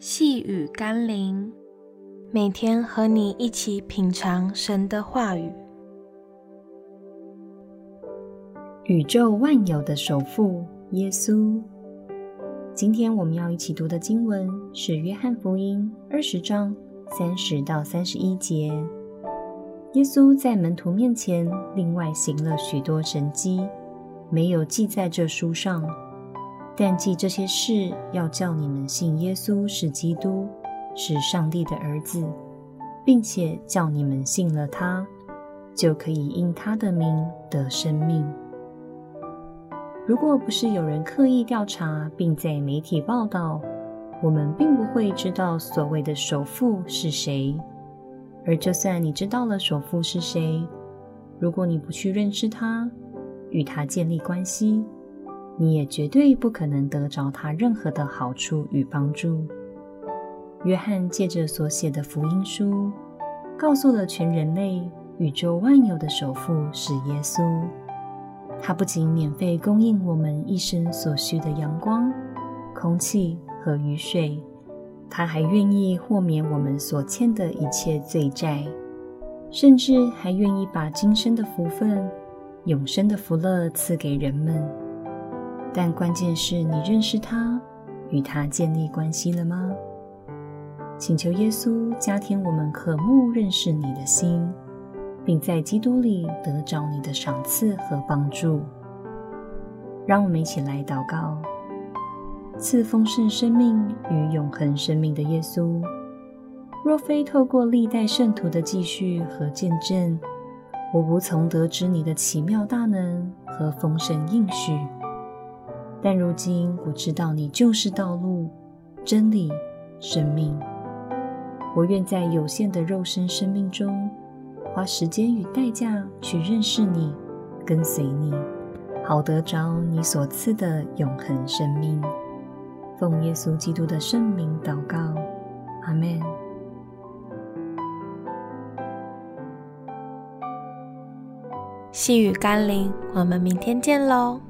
细雨甘霖，每天和你一起品尝神的话语。宇宙万有的首富耶稣。今天我们要一起读的经文是《约翰福音》二十章三十到三十一节。耶稣在门徒面前另外行了许多神迹，没有记在这书上。但记这些事，要叫你们信耶稣是基督，是上帝的儿子，并且叫你们信了他，就可以因他的名得生命。如果不是有人刻意调查，并在媒体报道，我们并不会知道所谓的首富是谁。而就算你知道了首富是谁，如果你不去认识他，与他建立关系，你也绝对不可能得着他任何的好处与帮助。约翰借着所写的福音书，告诉了全人类，宇宙万有的首富是耶稣。他不仅免费供应我们一生所需的阳光、空气和雨水，他还愿意豁免我们所欠的一切罪债，甚至还愿意把今生的福分、永生的福乐赐给人们。但关键是你认识他，与他建立关系了吗？请求耶稣加添我们渴慕认识你的心，并在基督里得着你的赏赐和帮助。让我们一起来祷告：赐丰盛生命与永恒生命的耶稣，若非透过历代圣徒的记叙和见证，我无从得知你的奇妙大能和丰盛应许。但如今我知道你就是道路、真理、生命。我愿在有限的肉身生命中，花时间与代价去认识你、跟随你，好得着你所赐的永恒生命。奉耶稣基督的圣名祷告，阿们。细雨甘霖，我们明天见喽。